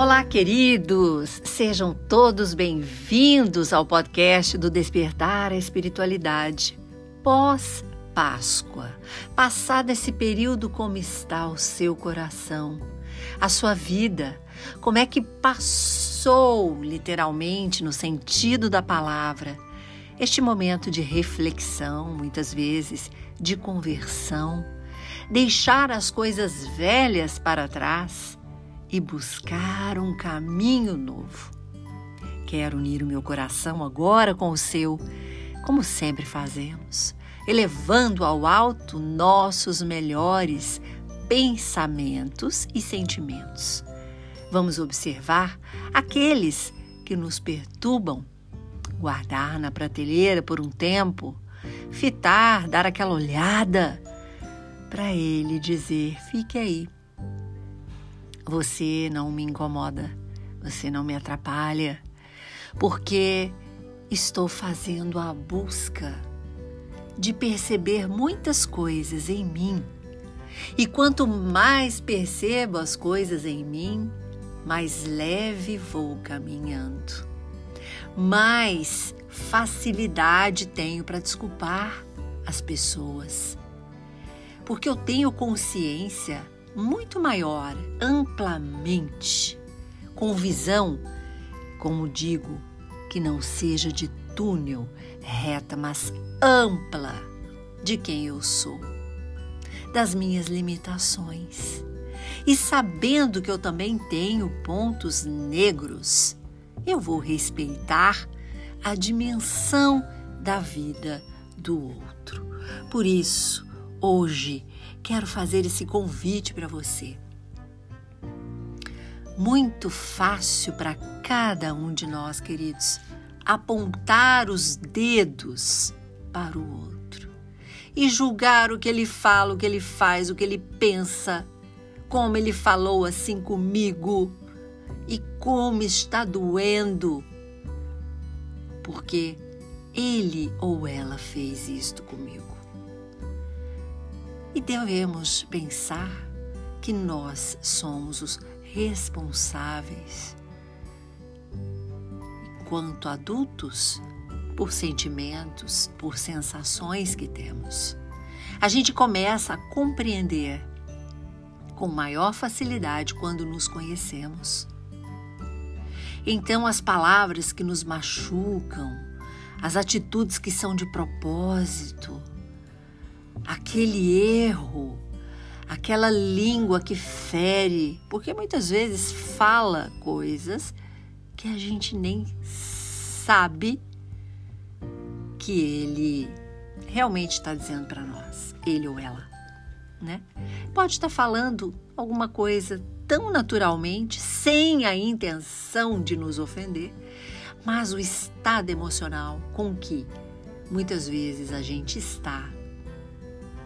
Olá, queridos! Sejam todos bem-vindos ao podcast do Despertar a Espiritualidade. Pós-Páscoa. Passado esse período, como está o seu coração? A sua vida? Como é que passou, literalmente, no sentido da palavra? Este momento de reflexão, muitas vezes, de conversão, deixar as coisas velhas para trás e buscar um caminho novo. Quero unir o meu coração agora com o seu, como sempre fazemos, elevando ao alto nossos melhores pensamentos e sentimentos. Vamos observar aqueles que nos perturbam, guardar na prateleira por um tempo, fitar, dar aquela olhada para ele dizer: fique aí você não me incomoda, você não me atrapalha, porque estou fazendo a busca de perceber muitas coisas em mim. E quanto mais percebo as coisas em mim, mais leve vou caminhando. Mais facilidade tenho para desculpar as pessoas. Porque eu tenho consciência muito maior, amplamente, com visão, como digo, que não seja de túnel reta, mas ampla de quem eu sou, das minhas limitações. E sabendo que eu também tenho pontos negros, eu vou respeitar a dimensão da vida do outro. Por isso, hoje quero fazer esse convite para você. Muito fácil para cada um de nós, queridos, apontar os dedos para o outro e julgar o que ele fala, o que ele faz, o que ele pensa, como ele falou assim comigo e como está doendo, porque ele ou ela fez isto comigo. E devemos pensar que nós somos os responsáveis, enquanto adultos, por sentimentos, por sensações que temos. A gente começa a compreender com maior facilidade quando nos conhecemos. Então, as palavras que nos machucam, as atitudes que são de propósito, aquele erro, aquela língua que fere, porque muitas vezes fala coisas que a gente nem sabe que ele realmente está dizendo para nós, ele ou ela, né? Pode estar falando alguma coisa tão naturalmente, sem a intenção de nos ofender, mas o estado emocional com que muitas vezes a gente está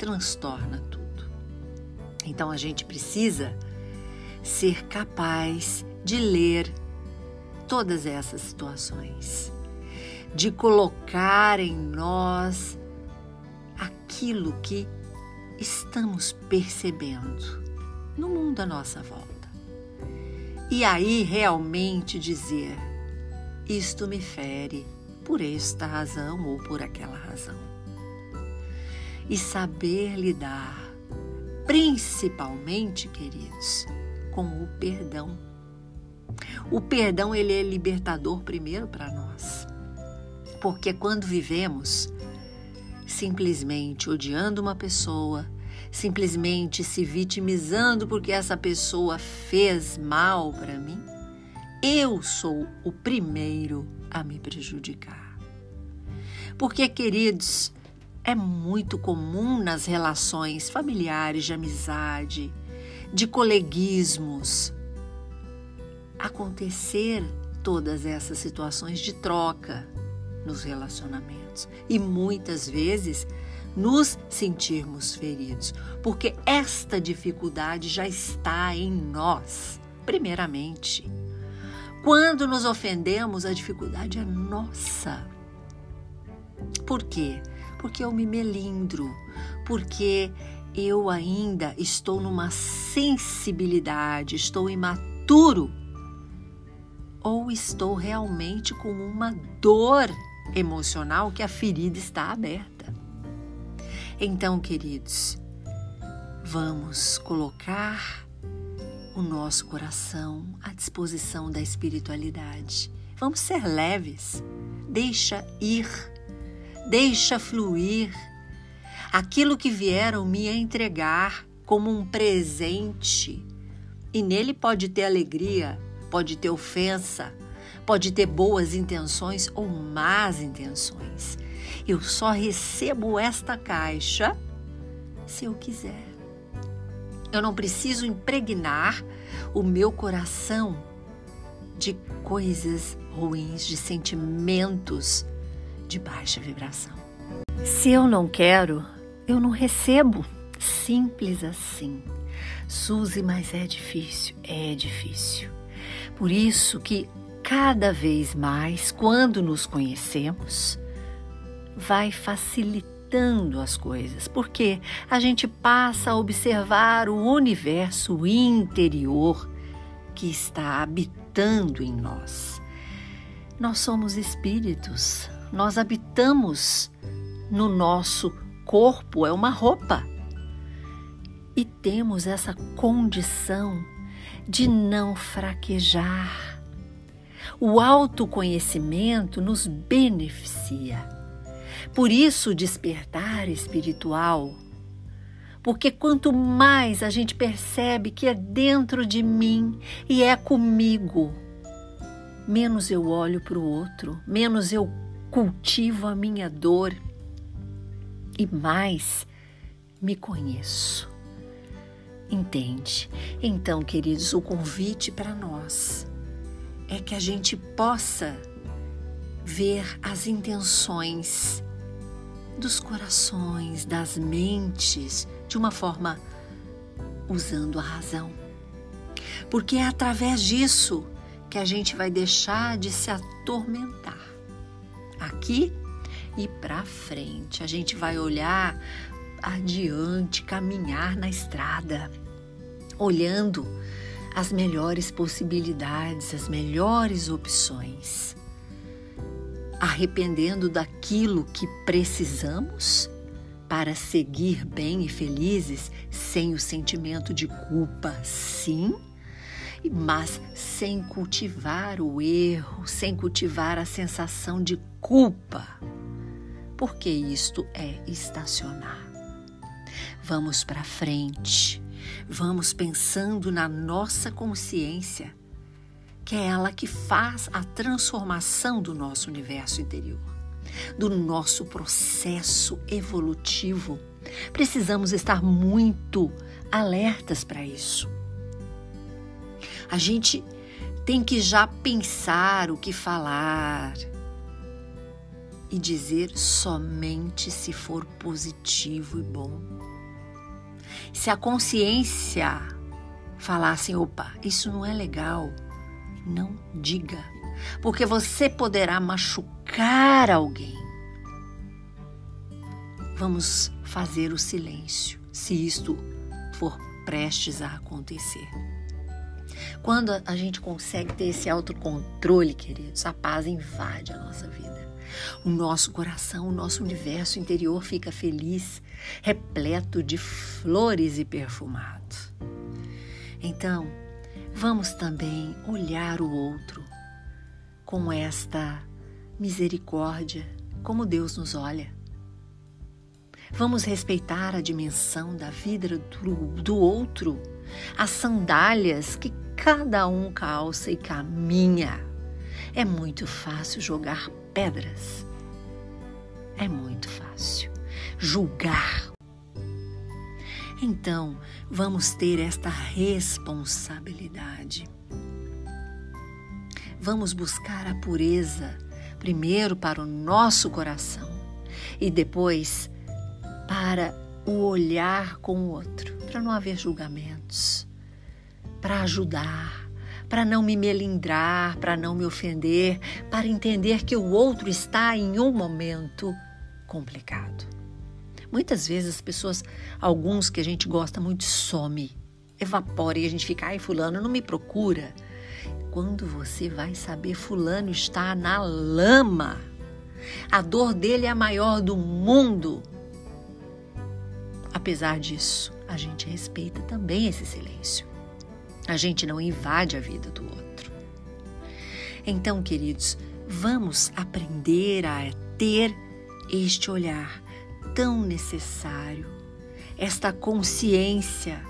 transtorna tudo. Então a gente precisa ser capaz de ler todas essas situações, de colocar em nós aquilo que estamos percebendo no mundo à nossa volta. E aí realmente dizer: isto me fere por esta razão ou por aquela razão e saber lidar, principalmente, queridos, com o perdão. O perdão ele é libertador primeiro para nós. Porque quando vivemos simplesmente odiando uma pessoa, simplesmente se vitimizando porque essa pessoa fez mal para mim, eu sou o primeiro a me prejudicar. Porque, queridos, é muito comum nas relações familiares, de amizade, de coleguismos, acontecer todas essas situações de troca nos relacionamentos e muitas vezes nos sentirmos feridos, porque esta dificuldade já está em nós, primeiramente. Quando nos ofendemos, a dificuldade é nossa. Por quê? Porque eu me melindro, porque eu ainda estou numa sensibilidade, estou imaturo ou estou realmente com uma dor emocional que a ferida está aberta. Então, queridos, vamos colocar o nosso coração à disposição da espiritualidade. Vamos ser leves. Deixa ir, deixa fluir. Aquilo que vieram me entregar como um presente. E nele pode ter alegria, pode ter ofensa, pode ter boas intenções ou más intenções. Eu só recebo esta caixa se eu quiser. Eu não preciso impregnar o meu coração de coisas ruins, de sentimentos de baixa vibração. Se eu não quero, eu não recebo. Simples assim. Suzy, mas é difícil, é difícil. Por isso que cada vez mais, quando nos conhecemos, vai facilitando as coisas, porque a gente passa a observar o universo interior que está habitando em nós. Nós somos espíritos, nós habitamos no nosso corpo, é uma roupa. E temos essa condição de não fraquejar. O autoconhecimento nos beneficia. Por isso, despertar espiritual. Porque quanto mais a gente percebe que é dentro de mim e é comigo, menos eu olho para o outro, menos eu cultivo a minha dor e mais me conheço. Entende? Então, queridos, o convite para nós é que a gente possa ver as intenções dos corações, das mentes, de uma forma usando a razão. Porque é através disso que a gente vai deixar de se atormentar. Aqui e para frente, a gente vai olhar adiante, caminhar na estrada, olhando as melhores possibilidades, as melhores opções, arrependendo daquilo que precisamos para seguir bem e felizes sem o sentimento de culpa, sim, mas sem cultivar o erro, sem cultivar a sensação de culpa, porque isto é estacionar. Vamos para frente, vamos pensando na nossa consciência, que é ela que faz a transformação do nosso universo interior, do nosso processo evolutivo. Precisamos estar muito alertas para isso. A gente tem que já pensar o que falar e dizer somente se for positivo e bom. Se a consciência falar assim, opa, isso não é legal, não diga, porque você poderá machucar alguém. Vamos fazer o silêncio, se isto for prestes a acontecer. Quando a gente consegue ter esse autocontrole, queridos, a paz invade a nossa vida. O nosso coração, o nosso universo interior fica feliz, repleto de flores e perfumado. Então, vamos também olhar o outro com esta misericórdia, como Deus nos olha. Vamos respeitar a dimensão da vida do, do outro, as sandálias que cada um calça e caminha. É muito fácil jogar pedras. É muito fácil julgar. Então, vamos ter esta responsabilidade. Vamos buscar a pureza primeiro para o nosso coração e depois para o olhar com o outro, para não haver julgamentos, para ajudar, para não me melindrar, para não me ofender, para entender que o outro está em um momento complicado. Muitas vezes as pessoas, alguns que a gente gosta muito, some, evapora e a gente fica, ai, fulano, não me procura. quando você vai saber fulano está na lama. A dor dele é a maior do mundo. Apesar disso, a gente respeita também esse silêncio. A gente não invade a vida do outro. Então, queridos, vamos aprender a ter este olhar tão necessário, esta consciência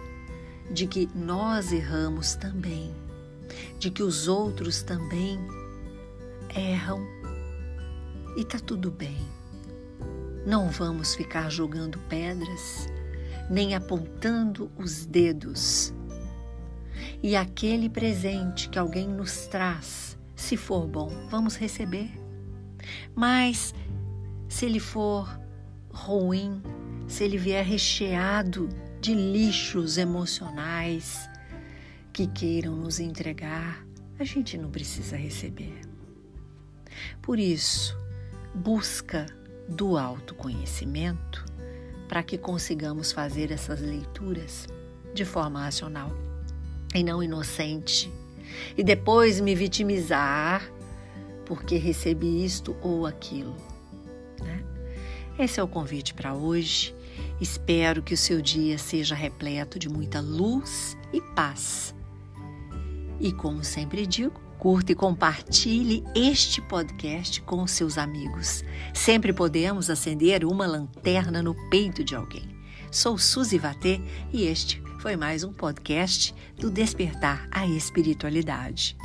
de que nós erramos também, de que os outros também erram e tá tudo bem. Não vamos ficar jogando pedras, nem apontando os dedos. E aquele presente que alguém nos traz, se for bom, vamos receber. Mas se ele for ruim, se ele vier recheado de lixos emocionais que queiram nos entregar, a gente não precisa receber. Por isso, busca do autoconhecimento para que consigamos fazer essas leituras de forma racional e não inocente, e depois me vitimizar porque recebi isto ou aquilo. Né? Esse é o convite para hoje. Espero que o seu dia seja repleto de muita luz e paz. E como sempre digo, curta e compartilhe este podcast com seus amigos. Sempre podemos acender uma lanterna no peito de alguém. Sou Suzy Vatê e este foi mais um podcast do Despertar a Espiritualidade.